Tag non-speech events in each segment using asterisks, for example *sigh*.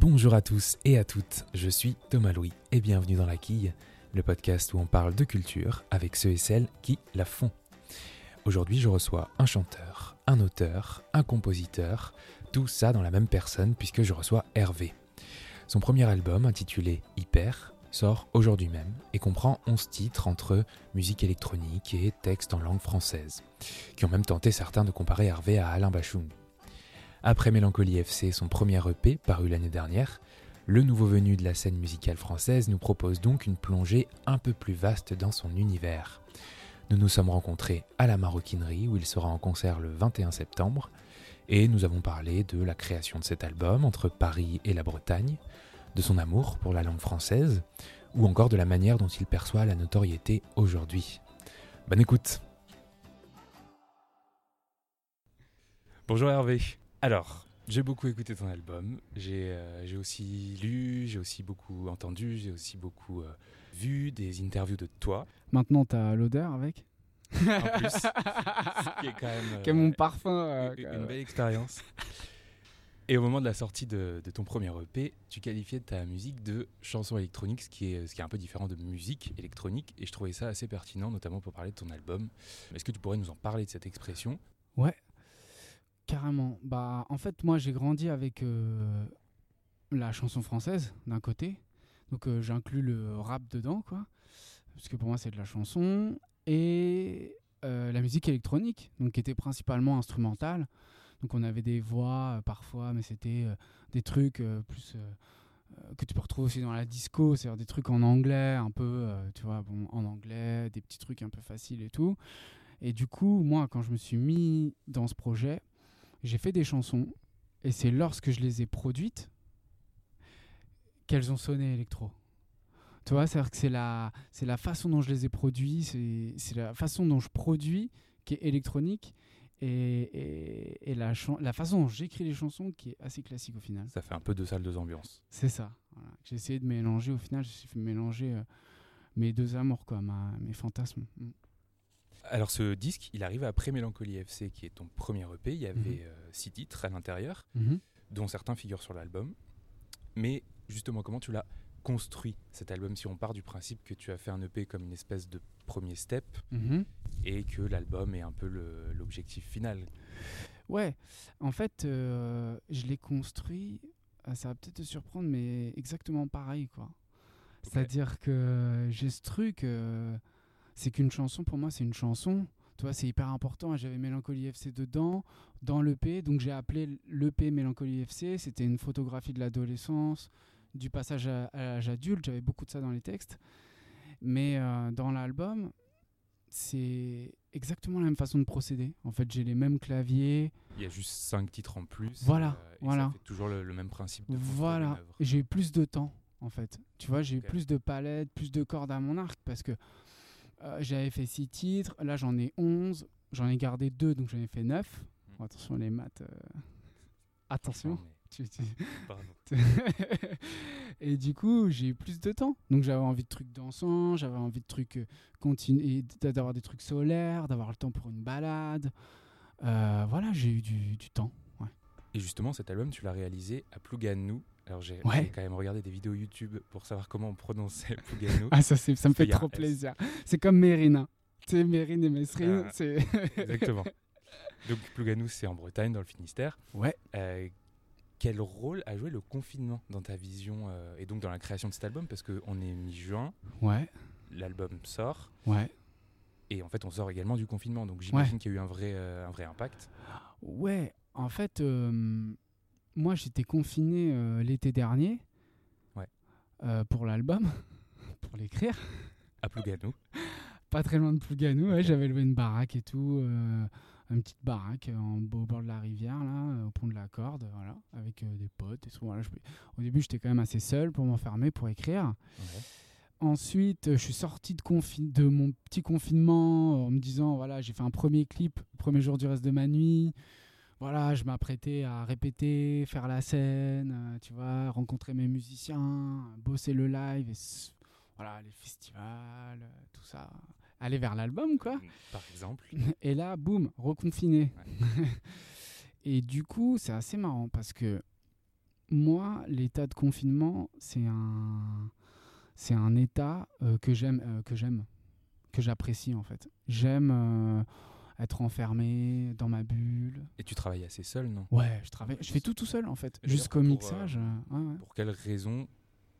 Bonjour à tous et à toutes, je suis Thomas Louis et bienvenue dans La Quille, le podcast où on parle de culture avec ceux et celles qui la font. Aujourd'hui, je reçois un chanteur, un auteur, un compositeur, tout ça dans la même personne puisque je reçois Hervé. Son premier album, intitulé Hyper, sort aujourd'hui même et comprend 11 titres entre musique électronique et textes en langue française, qui ont même tenté certains de comparer Hervé à Alain Bachung. Après Mélancolie FC, son premier EP, paru l'année dernière, le nouveau venu de la scène musicale française nous propose donc une plongée un peu plus vaste dans son univers. Nous nous sommes rencontrés à la Maroquinerie où il sera en concert le 21 septembre et nous avons parlé de la création de cet album entre Paris et la Bretagne, de son amour pour la langue française ou encore de la manière dont il perçoit la notoriété aujourd'hui. Bonne écoute Bonjour Hervé. Alors, j'ai beaucoup écouté ton album, j'ai euh, aussi lu, j'ai aussi beaucoup entendu, j'ai aussi beaucoup euh, vu des interviews de toi. Maintenant, tu as l'odeur avec En plus, ce qui est quand même Quel euh, mon parfum euh, une, quand une belle expérience. Et au moment de la sortie de, de ton premier EP, tu qualifiais ta musique de chanson électronique, ce qui, est, ce qui est un peu différent de musique électronique. Et je trouvais ça assez pertinent, notamment pour parler de ton album. Est-ce que tu pourrais nous en parler de cette expression? Ouais, carrément. Bah, en fait, moi, j'ai grandi avec euh, la chanson française d'un côté. Donc, euh, j'inclus le rap dedans, quoi. Parce que pour moi, c'est de la chanson. Et euh, la musique électronique, donc qui était principalement instrumentale. Donc, on avait des voix parfois, mais c'était des trucs plus. que tu peux retrouver aussi dans la disco, c'est-à-dire des trucs en anglais, un peu, tu vois, bon, en anglais, des petits trucs un peu faciles et tout. Et du coup, moi, quand je me suis mis dans ce projet, j'ai fait des chansons. Et c'est lorsque je les ai produites qu'elles ont sonné électro. Tu vois, c'est-à-dire que c'est la, c'est la façon dont je les ai produits, c'est, c'est la façon dont je produis qui est électronique et, et, et la, chan- la façon dont j'écris les chansons qui est assez classique au final. Ça fait un peu deux salles, deux ambiances. C'est ça. Voilà. J'ai essayé de mélanger, au final, j'ai de mélanger euh, mes deux amours, quoi, ma- mes fantasmes. Mm. Alors ce disque, il arrive après Mélancolie FC, qui est ton premier EP. Il y avait Mhm. euh, six titres à l'intérieur, Mhm. dont certains figurent sur l'album. Mais justement, comment tu l'as construit cet album Si on part du principe que tu as fait un EP comme une espèce de premier step Mhm. et que l'album est un peu l'objectif final? Ouais, en fait, euh, je l'ai construit, euh, ça va peut-être te surprendre, mais exactement pareil, quoi. C'est-à-dire que j'ai ce truc, euh, c'est qu'une chanson, pour moi, c'est une chanson. Tu vois, c'est hyper important. J'avais Mélancolie FC dedans, dans l'EP, donc j'ai appelé l'EP Mélancolie FC. C'était une photographie de l'adolescence, du passage à, à l'âge adulte. J'avais beaucoup de ça dans les textes. Mais euh, dans l'album, c'est exactement la même façon de procéder. En fait, j'ai les mêmes claviers. Il y a juste cinq titres en plus. Voilà, euh, et voilà. Ça fait toujours le, le même principe de Voilà, j'ai eu plus de temps en fait. Tu vois, j'ai eu plus de palettes, plus de cordes à mon arc parce que euh, j'avais fait six titres, là j'en ai 11, j'en ai gardé deux donc j'en ai fait 9. Mm. attention les maths. euh, Attention. Non, mais- Tu- tu- *laughs* Bravo. *laughs* et du coup, j'ai eu plus de temps. Donc j'avais envie de trucs dansants, j'avais envie de trucs euh, continu- d'avoir des trucs solaires, d'avoir le temps pour une balade. Euh, voilà, j'ai eu du, du temps. ouais. Et justement, cet album, tu l'as réalisé à Plouganou. Alors, j'ai Ouais. quand même regardé des vidéos YouTube pour savoir comment on prononçait *laughs* Plouganou. Ah, ça, ça me fait trop plaisir. C'est comme Mérina. Tu sais, Mérine et Mesrine, Ah. c'est. *laughs* Exactement. Donc, Plouganou, c'est en Bretagne, dans le Finistère. Ouais. Euh, quel rôle a joué le confinement dans ta vision euh, et donc dans la création de cet album? Parce qu'on est mi-juin, Ouais, l'album sort. ouais. Et en fait, on sort également du confinement. Donc, j'imagine qu'il y a eu un vrai, euh, un vrai impact. Ouais, en fait, moi j'étais confiné euh, l'été dernier. Ouais. euh, pour l'album, *laughs* pour l'écrire. À Plouganou. *laughs* Pas très loin de Plouganou, ouais, j'avais loué une baraque et tout. euh, une petite baraque en, au bord de la rivière, là, au pont de la Corde, voilà, avec des potes et tout. Voilà, je- au début, j'étais quand même assez seul pour m'enfermer, pour écrire. Ouais. Ensuite, je suis sorti de, de mon petit confinement en me disant voilà, j'ai fait un premier clip, premier jour du reste de ma nuit. Voilà, je m'apprêtais à répéter, faire la scène, euh, tu vois, rencontrer mes musiciens, bosser le live, et voilà, les festivals, euh, tout ça. Aller vers l'album, quoi. Par exemple. *laughs* Et là, boum, reconfiné. *laughs* et du coup, c'est assez marrant parce que moi, l'état de confinement, c'est un, c'est un état euh, que j'aime, euh, que j'aime, que j'apprécie en fait. J'aime euh, être enfermé dans ma bulle. Et tu travailles assez seul, non? Ouais, je travaille, je fais tout tout seul en fait, jusqu'au mixage. euh, ouais, ouais. Pour quelle raison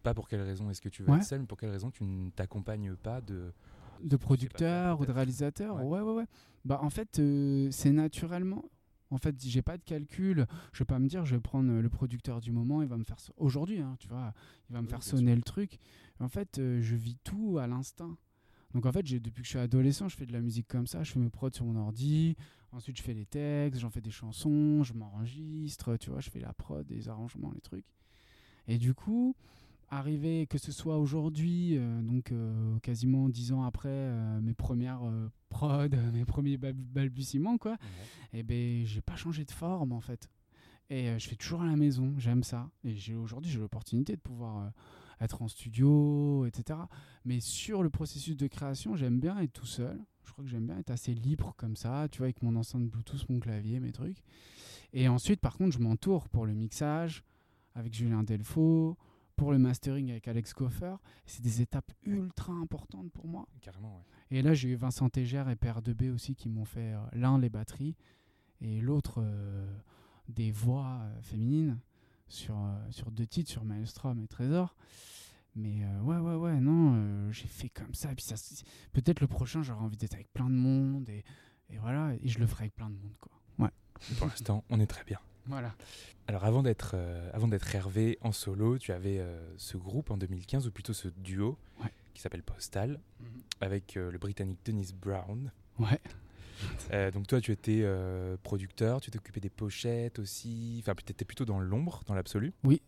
Pas pour quelle raison est-ce que tu veux Ouais. être seul, mais pour quelle raison tu ne t'accompagnes pas de. de producteur ou de réalisateur. Ouais. Ouais, ouais, ouais. Bah, en fait, euh, c'est naturellement. En fait, j'ai pas de calcul. Je vais pas me dire, je vais prendre le producteur du moment, il va me faire. Aujourd'hui, hein, tu vois, il va me Oui, faire sûr. sonner le truc. En fait, euh, je vis tout à l'instinct. Donc, en fait, depuis que je suis adolescent, je fais de la musique comme ça. Je fais mes prods sur mon ordi. Ensuite, je fais les textes, j'en fais des chansons, je m'enregistre. Tu vois, je fais la prod, les arrangements, les trucs. Et du coup, arriver, que ce soit aujourd'hui, euh, donc euh, quasiment dix ans après euh, mes premières prods, *laughs* mes premiers bal- balbutiements, quoi, et ben j'ai pas changé de forme en fait. Et euh, je fais toujours à la maison, j'aime ça. Et j'ai aujourd'hui j'ai l'opportunité de pouvoir euh, être en studio, etc. Mais sur le processus de création, j'aime bien être tout seul. Je crois que j'aime bien être assez libre comme ça, tu vois, avec mon enceinte Bluetooth, mon clavier, mes trucs. Et ensuite, par contre, je m'entoure pour le mixage avec Julien Delfaux, pour le mastering avec Alex Goffer. C'est des étapes ultra importantes pour moi. Carrément, ouais. Et là, j'ai eu Vincent Tégère et Père de B aussi qui m'ont fait euh, l'un les batteries et l'autre euh, des voix euh, féminines sur, euh, sur deux titres, sur Maelstrom et Trésor. Mais euh, ouais, ouais, ouais, non, euh, j'ai fait comme ça. Puis ça, peut-être le prochain, j'aurai envie d'être avec plein de monde et, et voilà, et je le ferai avec plein de monde, quoi. Ouais. *laughs* Pour l'instant, on est très bien. Voilà. Alors avant d'être euh, avant d'être Hervé en solo, tu avais ce groupe en 2015 ou plutôt ce duo Ouais. qui s'appelle Postal avec euh, le britannique Dennis Brown. Ouais. Euh, donc toi tu étais euh, producteur, tu t'occupais des pochettes aussi, enfin tu étais plutôt dans l'ombre, dans l'absolu. Oui.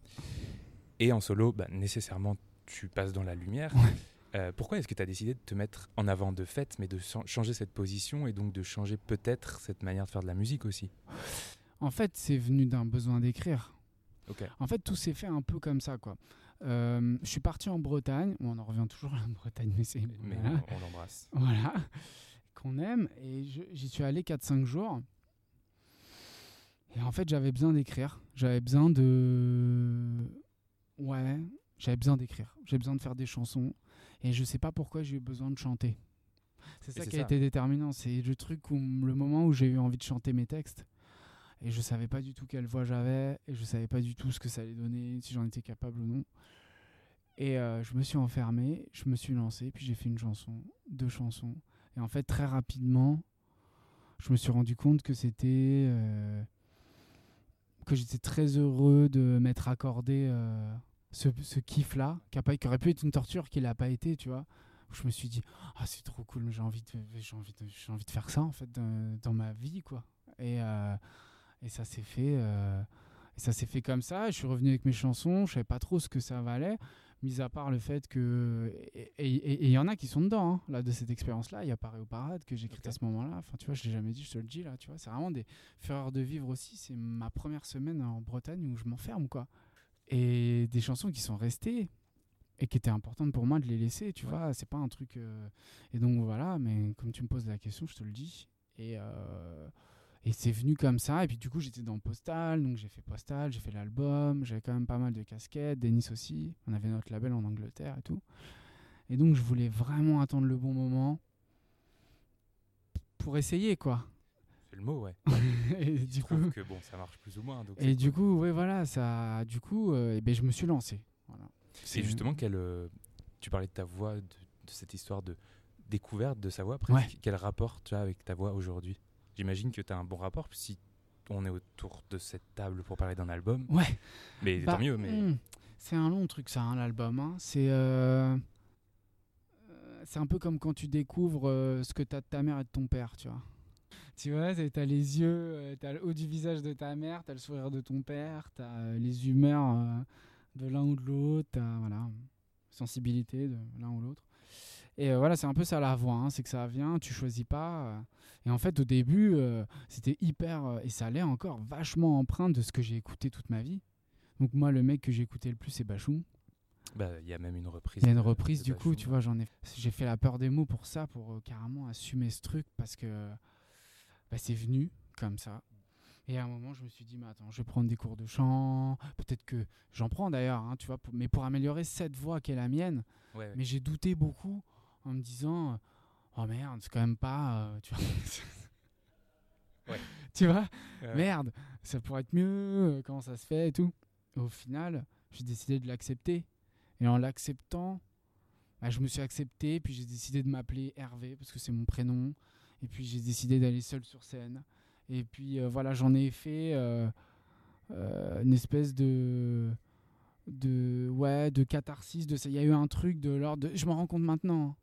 Et en solo, bah, nécessairement tu passes dans la lumière. Euh, pourquoi est-ce que tu as décidé de te mettre en avant de fait, mais de chan- changer cette position et donc de changer peut-être cette manière de faire de la musique aussi? En fait, c'est venu d'un besoin d'écrire. Ok. En fait, tout s'est fait un peu comme ça, quoi. Euh, je suis parti en Bretagne. Bon, on en revient toujours à la Bretagne, mais c'est Mais voilà. on l'embrasse. Voilà. Qu'on aime. Et j'y suis allé 4-5 jours. Et en fait, j'avais besoin d'écrire. J'avais besoin de. Ouais, j'avais besoin d'écrire. J'avais besoin de faire des chansons. Et je sais pas pourquoi j'ai eu besoin de chanter. C'est ça qui a été déterminant. C'est le truc où le moment où j'ai eu envie de chanter mes textes. Et je savais pas du tout quelle voix j'avais. Et je savais pas du tout ce que ça allait donner, si j'en étais capable ou non. Et euh, je me suis enfermé, je me suis lancé, puis j'ai fait une chanson, deux chansons. Et en fait, très rapidement, je me suis rendu compte que c'était. euh, que j'étais très heureux de m'être accordé euh, ce, ce kiff-là, qui, qui aurait pu être une torture, qui l'a pas été, tu vois. Je me suis dit, ah, c'est trop cool, j'ai envie, de, envie envie de faire ça, en fait, dans, dans ma vie, quoi. Et, euh, et ça s'est fait. fait comme ça. Je suis revenu avec mes chansons. Je savais pas trop ce que ça valait, mis à part le fait que et il y en a qui sont dedans hein, là de cette expérience-là. Il y a Paris au parade que j'ai Ok. à ce moment-là. Enfin, tu vois, je l'ai jamais dit, je te le dis là. Tu vois, c'est vraiment des fureurs de vivre aussi. C'est ma première semaine en Bretagne où je m'enferme quoi. Et des chansons qui sont restées et qui étaient importantes pour moi de les laisser. Tu Ouais. vois, c'est pas un truc. euh, Et donc voilà. Mais comme tu me poses la question, je te le dis. Et euh, et c'est venu comme ça. Et puis du coup, j'étais dans Postal. Donc j'ai fait Postal, j'ai fait l'album. J'avais quand même pas mal de casquettes. Denis aussi. On avait notre label en Angleterre et tout. Et donc je voulais vraiment attendre le bon moment pour essayer quoi. C'est le mot, ouais. *laughs* et Il du coup, que bon, ça marche plus ou moins. Donc et du cool. coup, ouais voilà, ça, du coup, euh, eh ben, je me suis lancé. Voilà. Et C'est- justement, quel, euh, tu parlais de ta voix, de, de cette histoire de découverte de sa voix. Presque. Ouais. Quel rapport tu as avec ta voix aujourd'hui? J'imagine que tu as un bon rapport si on est autour de cette table pour parler d'un album. Ouais. Mais Bah, tant mieux. Mais hmm, c'est un long truc, ça, hein, l'album. hein. C'est euh, euh, c'est un peu comme quand tu découvres euh, ce que t'as de ta mère et de ton père, tu vois. Tu vois, t'as les yeux, t'as le haut du visage de ta mère, t'as le sourire de ton père, t'as les humeurs euh, de l'un ou de l'autre, t'as voilà, sensibilité de l'un ou l'autre. Et euh, voilà, c'est un peu ça la voix, hein, c'est que ça vient, tu choisis pas. euh. et en fait, au début, euh, c'était hyper, et ça allait encore vachement empreinte de ce que j'ai écouté toute ma vie. Donc moi, le mec que j'ai écouté le plus, c'est Bachung. bah, il y a même une reprise. Il y a une reprise, de du coup, tu vois, j'en ai, j'ai fait la peur des mots pour ça, pour euh, carrément assumer ce truc, parce que bah, c'est venu comme ça. Et à un moment, je me suis dit, mais attends, je vais prendre des cours de chant. Peut-être que j'en prends d'ailleurs, hein, tu vois, pour- mais pour améliorer cette voix qui est la mienne. Ouais, ouais. Mais j'ai douté beaucoup en me disant, oh merde, c'est quand même pas, euh, tu vois. *laughs* Ouais. tu vois, Ouais. merde, ça pourrait être mieux, euh, comment ça se fait et tout. Et au final, j'ai décidé de l'accepter. Et en l'acceptant, bah, je me suis accepté, puis j'ai décidé de m'appeler Hervé, parce que c'est mon prénom. Et puis j'ai décidé d'aller seul sur scène. Et puis euh, voilà, j'en ai fait une espèce de de ouais de catharsis de ça il y a eu un truc de l'ordre de- je m'en rends compte maintenant hein.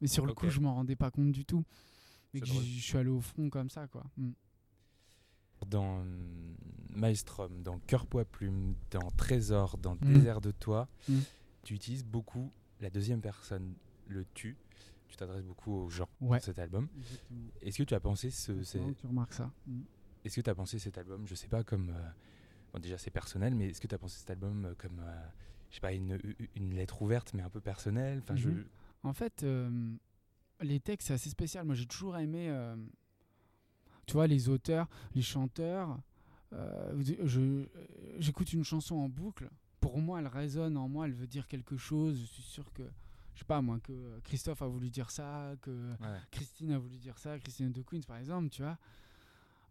Mais sur le coup je m'en rendais pas compte du tout et que je suis allé au front comme ça quoi Mm. Dans hum, Maelstrom, dans Cœur Poids Plume, dans Trésor, dans Mm. Désert de Toi, Mm. tu utilises beaucoup la deuxième personne, le tu. Tu t'adresses beaucoup aux gens ouais dans cet album. Est-ce que tu as pensé ce, tu remarques ça est-ce que tu as pensé cet album, je sais pas comme euh, bon, déjà c'est personnel, mais est-ce que tu as pensé cet album euh, comme euh, je sais pas une, une lettre ouverte mais un peu personnelle, enfin je Mhm. En fait, euh, les textes, c'est assez spécial. Moi, j'ai toujours aimé, euh, tu vois, les auteurs, les chanteurs. euh, je- euh, J'écoute une chanson en boucle. Pour moi, elle résonne en moi, elle veut dire quelque chose. Je suis sûr que, je sais pas moi, que Christophe a voulu dire ça, que Ouais. Christine a voulu dire ça, Christine de Queens par exemple, tu vois.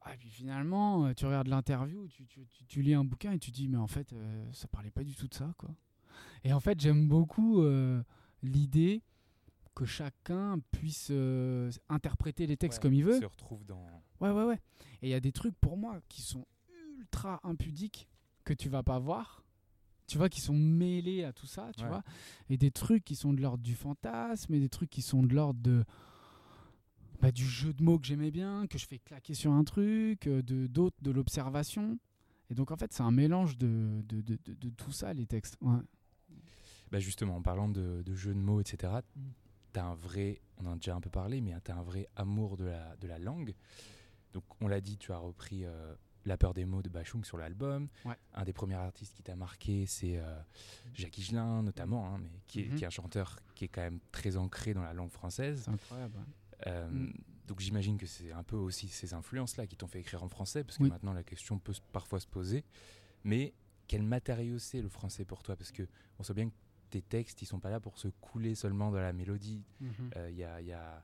Ah, et puis finalement, tu regardes l'interview, tu, tu- tu- tu lis un bouquin et tu dis, mais en fait, ça parlait pas du tout de ça, quoi. Et en fait, j'aime beaucoup l'idée que chacun puisse euh, interpréter les textes Ouais, comme il veut. Se retrouve dans Ouais, ouais, ouais. Et il y a des trucs pour moi qui sont ultra impudiques que tu vas pas voir. Tu vois, qui sont mêlés à tout ça, tu Ouais. vois. Et des trucs qui sont de l'ordre du fantasme et des trucs qui sont de l'ordre de. bah, du jeu de mots que j'aimais bien, que je fais claquer sur un truc, euh, de d'autres, de l'observation. Et donc, en fait, c'est un mélange de, de, de, de- tout ça, les textes. Ouais. Bah justement, en parlant de, jeux de mots, etc.. tu as un vrai, on en a déjà un peu parlé, mais tu as un vrai amour de la, de la langue. Donc, on l'a dit, tu as repris euh, La peur des mots de Bachung sur l'album. Ouais. Un des premiers artistes qui t'a marqué, c'est euh, Jacques Higelin, notamment, hein, mais qui est, Mhm. qui est un chanteur qui est quand même très ancré dans la langue française. C'est incroyable. Euh, Mm. Donc, j'imagine que c'est un peu aussi ces influences-là qui t'ont fait écrire en français, parce que Oui. maintenant, la question peut parfois se poser. Mais quel matériau c'est le français pour toi? Parce que on sait bien que tes textes, ils sont pas là pour se couler seulement dans la mélodie. Euh, il y a, y a-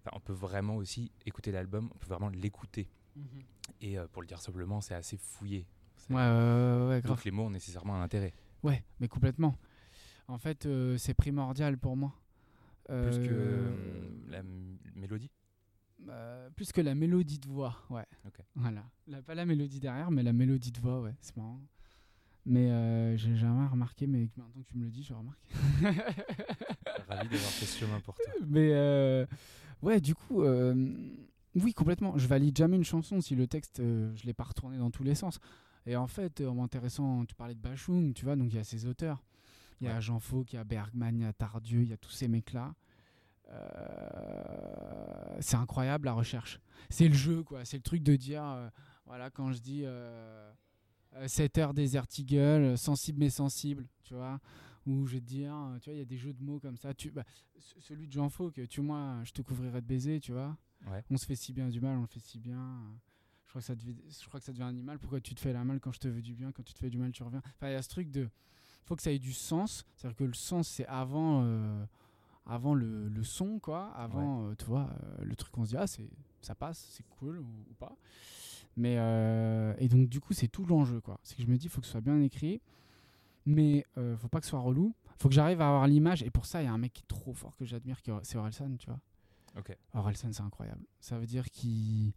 enfin, on peut vraiment aussi écouter l'album, on peut vraiment l'écouter. Mhm. Et euh, pour le dire simplement, c'est assez fouillé. Ouais, grave. Donc les mots ont nécessairement un intérêt. Ouais, mais complètement. En fait, euh, c'est primordial pour moi. Plus que Euh, euh, la mélodie? euh, plus que la mélodie de voix, ouais. Ok. Voilà. La- pas la mélodie derrière, mais la mélodie de voix, ouais. C'est marrant. Mais euh, j'ai jamais remarqué, mais maintenant que tu me le dis, je remarque. *laughs* Ravi d'avoir fait ce chemin pour toi. *laughs* mais euh, ouais, du coup, euh, oui, complètement. Je valide jamais une chanson si le texte, euh, je l'ai pas retourné dans tous les sens. Et en fait, en m'intéressant, tu parlais de Bachung, tu vois, donc il y a ces auteurs. Il y a Ouais. Jean Fauque, il y a Bergman, il y a Tardieu, il y a tous ces mecs-là. C'est incroyable la recherche. C'est le jeu, quoi. C'est le truc de dire, voilà, quand je dis 7 heures Desert Eagle, euh, sensible mais sensible, tu vois. Ou je vais te dire, euh, tu vois, il y a des jeux de mots comme ça. Tu, bah, ce- celui de Jean Fauque, tu vois, je te couvrirai de baisers, tu vois. Ouais. On se fait si bien du mal, on le fait si bien. Je crois que ça devait, je crois que ça devient animal. Pourquoi tu te fais la mal quand je te veux du bien, quand tu te fais du mal, tu reviens. Enfin, il y a ce truc de, faut que ça ait du sens. C'est-à-dire que le sens, c'est avant, euh, avant le, le son, quoi. Avant, euh, tu vois, euh, le truc qu'on se dit, ah, ça passe, c'est cool ou, ou pas. Mais euh, et donc du coup, c'est tout l'enjeu, quoi. C'est que je me dis, faut que ce soit bien écrit, mais euh, faut pas que ce soit relou. Faut que j'arrive à avoir l'image. Et pour ça, il y a un mec qui est trop fort que j'admire, qui est- c'est Orelsan, tu vois. Ok. Orelsan, c'est incroyable. Ça veut dire qu'il.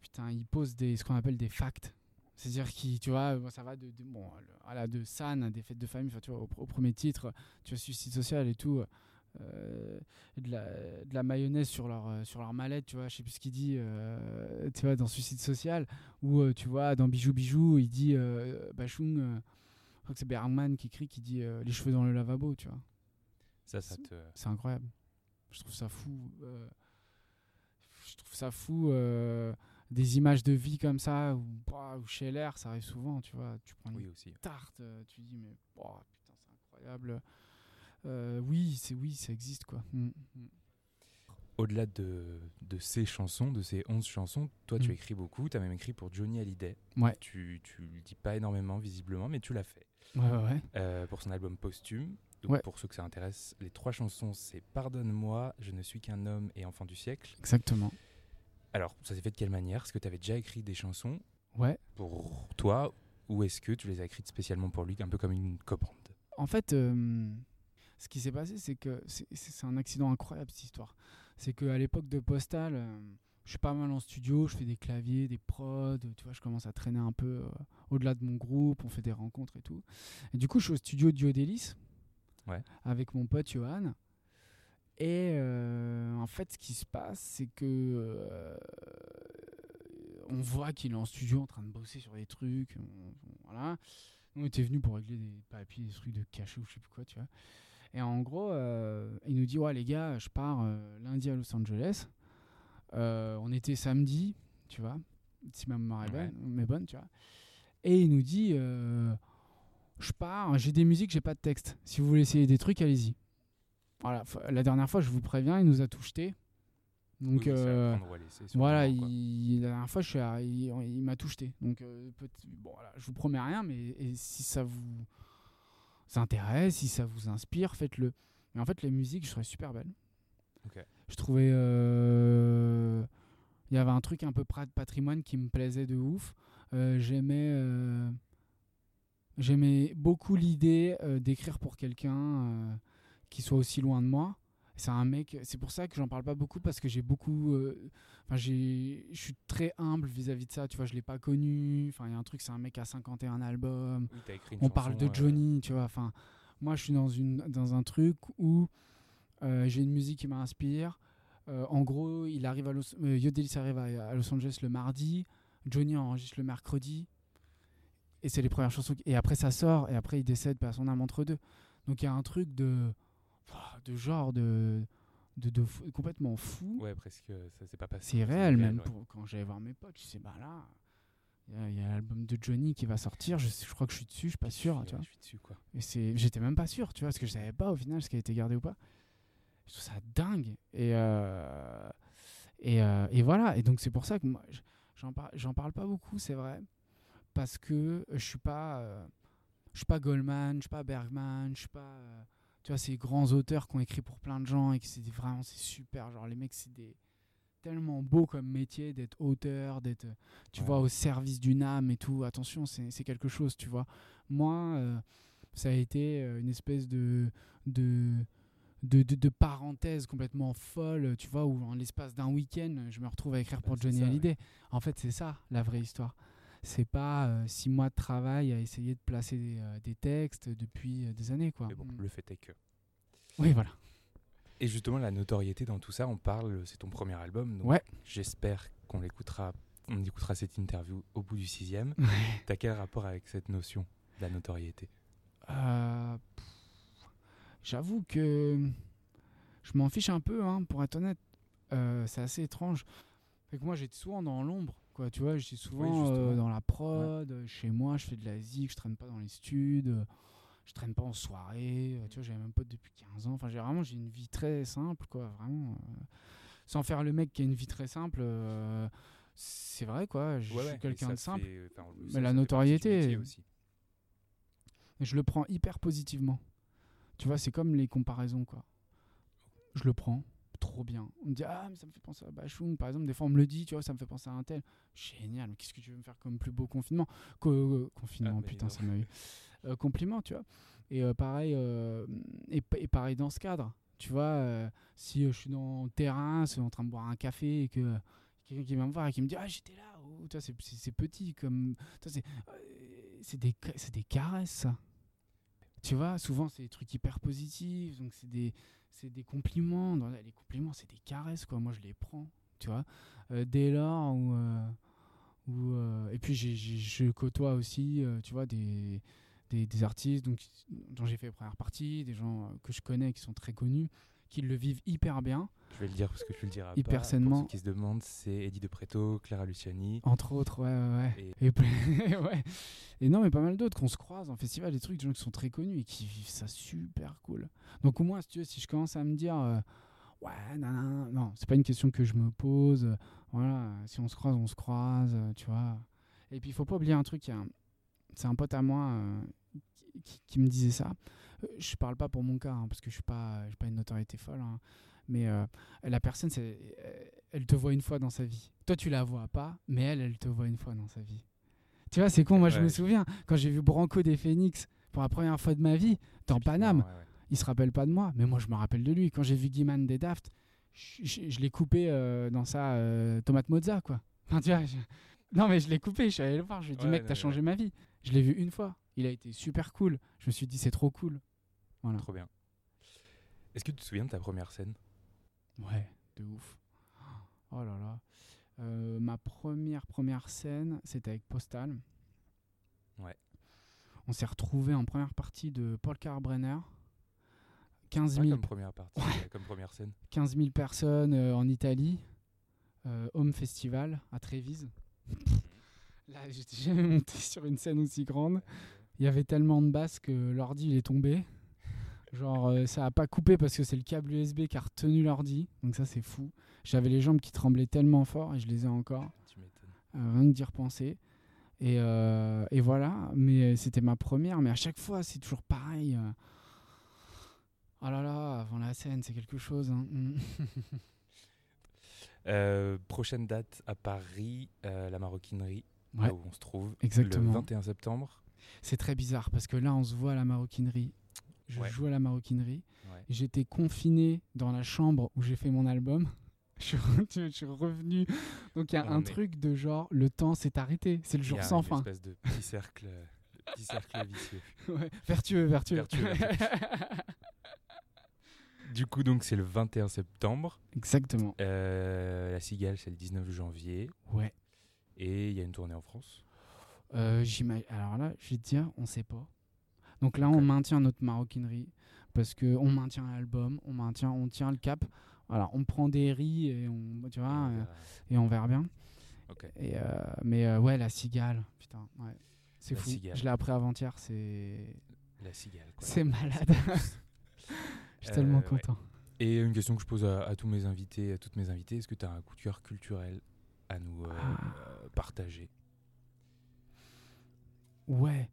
Putain, il pose des, ce qu'on appelle des facts. C'est-à-dire qu'il, tu vois, ça va de, de, bon, le- voilà, de San à des fêtes de famille, enfin, tu vois, au, au premier titre, tu vois, suicide social et tout. Euh, de, la, de la mayonnaise sur leur, euh, sur leur mallette, tu vois, je sais plus ce qu'il dit, euh, tu vois, dans Suicide Social, ou tu vois, dans Bijou Bijou, il dit, Bachung, je crois que c'est Bergman qui écrit, qui dit les cheveux dans le lavabo, tu vois. Ça, ça te. C'est incroyable. Je trouve ça fou. je trouve ça fou. des images de vie comme ça, ou, bah, ou chez l'air, ça arrive souvent, tu vois. Tu prends une Oui aussi. tarte, tu dis, mais oh, putain, c'est incroyable. Euh, oui, c'est oui, ça existe, quoi. Mm, au-delà de, de ces chansons, de ces 11 chansons, toi, tu Mm. écris beaucoup. Tu as même écrit pour Johnny Hallyday. Ouais. Tu, tu le dis pas énormément, visiblement, mais tu l'as fait. Ouais, ouais. Euh, pour son album posthume. Donc, Ouais. pour ceux que ça intéresse, les trois chansons, c'est Pardonne-moi, Je ne suis qu'un homme et Enfant du siècle. Exactement. Alors, ça s'est fait de quelle manière? Est-ce que tu avais déjà écrit des chansons? Ouais. pour toi ou est-ce que tu les as écrites spécialement pour lui, un peu comme une commande En fait, euh, ce qui s'est passé, c'est que c'est- un accident incroyable cette histoire. C'est qu'à l'époque de Postal, euh, je suis pas mal en studio, je fais des claviers, des prods, tu vois, je commence à traîner un peu euh, au-delà de mon groupe, on fait des rencontres et tout. Et du coup, je suis au studio Dio Délice Ouais. avec mon pote Johan. Et euh, en fait, ce qui se passe, c'est que on voit qu'il est en studio en train de bosser sur des trucs. on- on- voilà. On était venu pour régler des papiers, des trucs de cachet ou je sais plus quoi, tu vois. Et en gros, euh, il nous dit Ouais, les gars, je pars euh, lundi à Los Angeles. Euh, on était samedi, tu vois, si ma mémoire est Ouais. bonne, tu vois. Et il nous dit Je pars, j'ai des musiques, j'ai pas de texte. Si vous voulez essayer des trucs, allez-y. Voilà, la dernière fois, je vous préviens, il nous a tout jeté. Donc, Oui, euh, laisser voilà, il, la dernière fois, je suis à- il, il m'a tout jeté. Donc, euh, bon, voilà, je vous promets rien, mais et si ça vous intéresse, si ça vous inspire, faites-le. Mais en fait, les musiques, je trouvais super belles. Ok. Je trouvais. euh, Il y avait un truc un peu patrimoine qui me plaisait de ouf. Euh, J'aimais. euh, J'aimais beaucoup l'idée d'écrire pour quelqu'un qui soit aussi loin de moi. C'est un mec, c'est pour ça que j'en parle pas beaucoup parce que j'ai beaucoup, euh, enfin j'ai, je suis très humble vis-à-vis de ça. Tu vois, je l'ai pas connu. Enfin, il y a un truc, c'est un mec à 51 albums. Oui, t'as écrit une On parle de Johnny, tu vois. Enfin, moi, je suis dans une dans un truc où euh, j'ai une musique qui m'inspire. Euh, en gros, il arrive à Los, euh, Yodelis arrive à, à Los Angeles le mardi. Johnny enregistre le mercredi. Et c'est les premières chansons. qui- Et après, ça sort. Et après, il décède par son âme entre deux. Donc, il y a un truc de de genre de de, de fou- complètement fou. Ouais, presque, ça s'est pas passé. C'est réel même. ouais. Pour, quand j'allais voir mes potes, je sais, bah là, il y a- l'album de Johnny qui va sortir. Je, je crois que je suis dessus, je suis pas sûr. Ouais, tu vois. Je suis dessus, quoi. Et c'est, j'étais même pas sûr, tu vois, parce que je savais pas au final ce qui a été gardé ou pas. Je trouve ça dingue. Et, euh, et, euh, et voilà. Et donc c'est pour ça que moi, j'en, par- j'en parle pas beaucoup, c'est vrai, parce que je suis pas, euh, je suis pas Goldman, je suis pas Bergman, je suis pas, euh, tu vois, ces grands auteurs qui ont écrit pour plein de gens et que c'est vraiment c'est super. Genre les mecs, c'est des tellement beau comme métier d'être auteur, d'être, euh, tu Ouais. vois, au service d'une âme et tout. Attention, c'est quelque chose, tu vois. Moi, euh, ça a été euh, une espèce de de, de, de, de parenthèse complètement folle, tu vois, où en l'espace d'un week-end, je me retrouve à écrire Bah, pour c'est Johnny ça, ouais. Hallyday. En fait, c'est ça la vraie histoire. C'est pas euh, six mois de travail à essayer de placer des, euh, des textes depuis euh, des années, quoi. Mais bon, Mm. le fait est que. Oui, voilà. Et justement, la notoriété dans tout ça, on parle, c'est ton premier album. Donc Ouais. J'espère qu'on l'écoutera, on écoutera cette interview au bout du sixième. T'as quel rapport avec cette notion de la notoriété? J'avoue que je m'en fiche un peu, hein, pour être honnête. C'est assez étrange. Fait que moi, j'étais souvent dans l'ombre, quoi. Tu vois, j'étais souvent euh, dans la prod, chez moi, je fais de la zik, je traîne pas dans les studs, euh, je traîne pas en soirée. euh, tu vois, j'avais même pote depuis 15 ans. Enfin, j'ai vraiment, j'ai une vie très simple, quoi. Vraiment. euh, sans faire le mec qui a une vie très simple. euh, c'est vrai, quoi. Je Ouais, suis quelqu'un de simple. fait- enfin, Mais la ça notoriété, aussi. Je le prends hyper positivement. Tu vois, c'est comme les comparaisons, quoi. Je le prends trop bien. On me dit, ah, mais ça me fait penser à Bachung. Par exemple, des fois, on me le dit, tu vois, ça me fait penser à un tel. Génial, mais qu'est-ce que tu veux me faire comme plus beau confinement? Co- euh, Confinement, Ah, putain, non. ça m'a eu. *laughs* Euh, compliment, tu vois. Et euh, pareil, euh, et, pa- et pareil dans ce cadre. Tu vois, si je suis dans le terrain, c'est en train de boire un café et que quelqu'un qui vient me voir et qui me dit, ah, j'étais là. vois, c'est- petit comme. C'est des, des caresses, ça. Tu vois, souvent c'est des trucs hyper positifs, donc c'est des, c'est des compliments. Les compliments, c'est des caresses, quoi. Moi, je les prends, tu vois. Euh, dès lors où. euh, euh, et puis, je côtoie aussi, tu vois, des, des, des artistes donc, dont j'ai fait la première partie, des gens que je connais qui sont très connus, qui le vivent hyper bien. Je vais le dire parce que tu le diras Hyper pas. sainement. Pour ceux qui se demandent, c'est Eddie De Preto, Clara Luciani. Entre autres, ouais, ouais, ouais. Et Et, plein- *laughs* ouais. et non, mais pas mal d'autres qu'on se croise en festival, des trucs, des gens qui sont très connus et qui vivent ça super cool. Donc au moins, si tu veux, si je commence à me dire, euh, ouais, non, non, non, c'est pas une question que je me pose. Voilà, si on se croise, on se croise, tu vois. Et puis il faut pas oublier un truc, c'est un pote à moi euh, qui me disait ça. Je parle pas pour mon cas, hein, parce que je suis pas, je suis pas une notoriété folle. hein. Mais euh, la personne, c'est, euh, elle te voit une fois dans sa vie. Toi, tu la vois pas, mais elle, elle te voit une fois dans sa vie. Tu vois, c'est con. Moi, je me souviens quand j'ai vu Branco des Phoenix pour la première fois de ma vie dans Paname. Ouais, ouais. Il se rappelle pas de moi, mais moi, je me rappelle de lui. Quand j'ai vu Guiman des Daft, je, je- je l'ai coupé euh, dans sa euh, tomate mozza, quoi. *laughs* Enfin, tu vois, je- Non, mais je l'ai coupé. Je suis allé le voir. Je lui ai dit, mec, t'as changé ma vie. Je l'ai vu une fois. Il a été super cool. Je me suis dit, c'est trop cool. Voilà. Trop bien. Est-ce que tu te souviens de ta première scène? Ouais, de ouf. Oh là là. Euh, ma première première scène, c'était avec Postal. Ouais. On s'est retrouvé en première partie de Paul Kalkbrenner. 15 Pas 000, comme première partie, mais comme première scène. 15 000 personnes euh, en Italie. Euh, Home Festival à Trévise. Là, j'étais jamais monté sur une scène aussi grande. Il y avait tellement de basses que l'ordi il est tombé. Genre, euh, ça a pas coupé parce que c'est le câble USB qui a retenu l'ordi. Donc, ça, c'est fou. J'avais les jambes qui tremblaient tellement fort et je les ai encore. Tu m'étonnes. Euh, rien que d'y repenser. Et, euh, et voilà, mais euh, c'était ma première. Mais à chaque fois, c'est toujours pareil. Oh là là, avant la scène, c'est quelque chose. hein. Mm. *laughs* Prochaine date à Paris, la maroquinerie, Ouais, là où on se trouve, exactement. le 21 septembre. C'est très bizarre parce que là, on se voit à la maroquinerie. Je Ouais. joue à la maroquinerie. Ouais. J'étais confiné dans la chambre où j'ai fait mon album. *laughs* Je suis, revenu. Donc il y a un truc de genre, le temps s'est arrêté. C'est le jour sans fin. espèce de petit cercle, de petit cercle vicieux. *laughs* Ouais, Vertueux, vertueux. Vertueux, *laughs* Du coup, donc c'est le 21 septembre. Exactement. Euh, la Cigale, c'est le 19 janvier. Ouais. Et il y a une tournée en France. Euh, Alors là, je vais te dire, on sait pas. Donc là, on maintient notre maroquinerie parce que on maintient l'album, on maintient, on tient le cap. Voilà, on prend des riz et on, tu Et vois, on euh, verra. et on verra bien. Ok. Et euh, mais euh, ouais, la cigale, putain, ouais, c'est fou. cigale. Je l'ai appris avant-hier, c'est La Cigale. c'est malade. *laughs* Je suis tellement ouais. content. Et une question que je pose à, à tous mes invités, à toutes mes invitées, est-ce que tu as un coup de cœur culturel à nous Ah. partager? Ouais.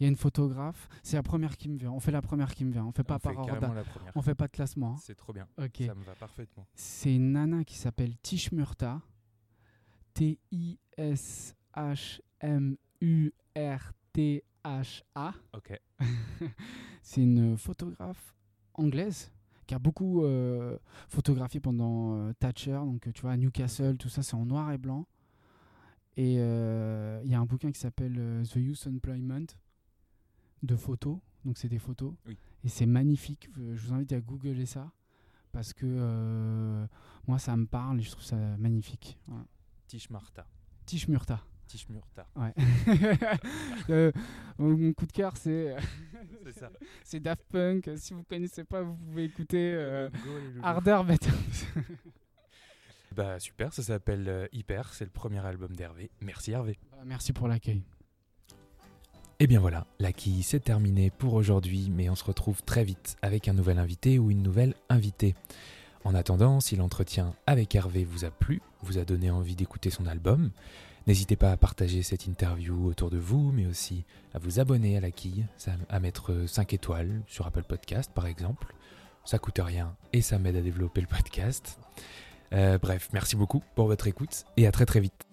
Il y a une photographe, c'est la première qui me vient. On fait la première qui me vient. On fait pas On fait par ordre. la première. On fait pas de classement. hein. C'est trop bien. Ça me va parfaitement. C'est une nana qui s'appelle Tish Murta. T-I-S-H-M-U-R-T-H-A. Ok. *laughs* C'est une photographe anglaise qui a beaucoup euh, photographié pendant euh, Thatcher. Donc, tu vois, Newcastle, tout ça, c'est en noir et blanc. Et euh, il y a un bouquin qui s'appelle The Youth Employment de photos. Donc, c'est des photos. Oui. Et c'est magnifique. Euh, Je vous invite à googler ça. Parce que euh, moi, ça me parle et je trouve ça magnifique. Voilà. Tish Marta. Tish Murta. Tish Murta. Ouais. *laughs* Euh, mon coup de cœur, c'est *laughs* C'est Daft Punk. Si vous connaissez pas, vous pouvez écouter euh. Harder, Better. Bah super, ça s'appelle Hyper, c'est le premier album d'Hervé. Merci Hervé. Merci pour l'accueil. Et bien voilà, la quille c'est terminé pour aujourd'hui, mais on se retrouve très vite avec un nouvel invité ou une nouvelle invitée. En attendant, si l'entretien avec Hervé vous a plu, vous a donné envie d'écouter son album, n'hésitez pas à partager cette interview autour de vous, mais aussi à vous abonner à la quille, à mettre 5 étoiles sur Apple Podcast par exemple. Ça coûte rien et ça m'aide à développer le podcast. Euh, bref, merci beaucoup pour votre écoute et à très très vite.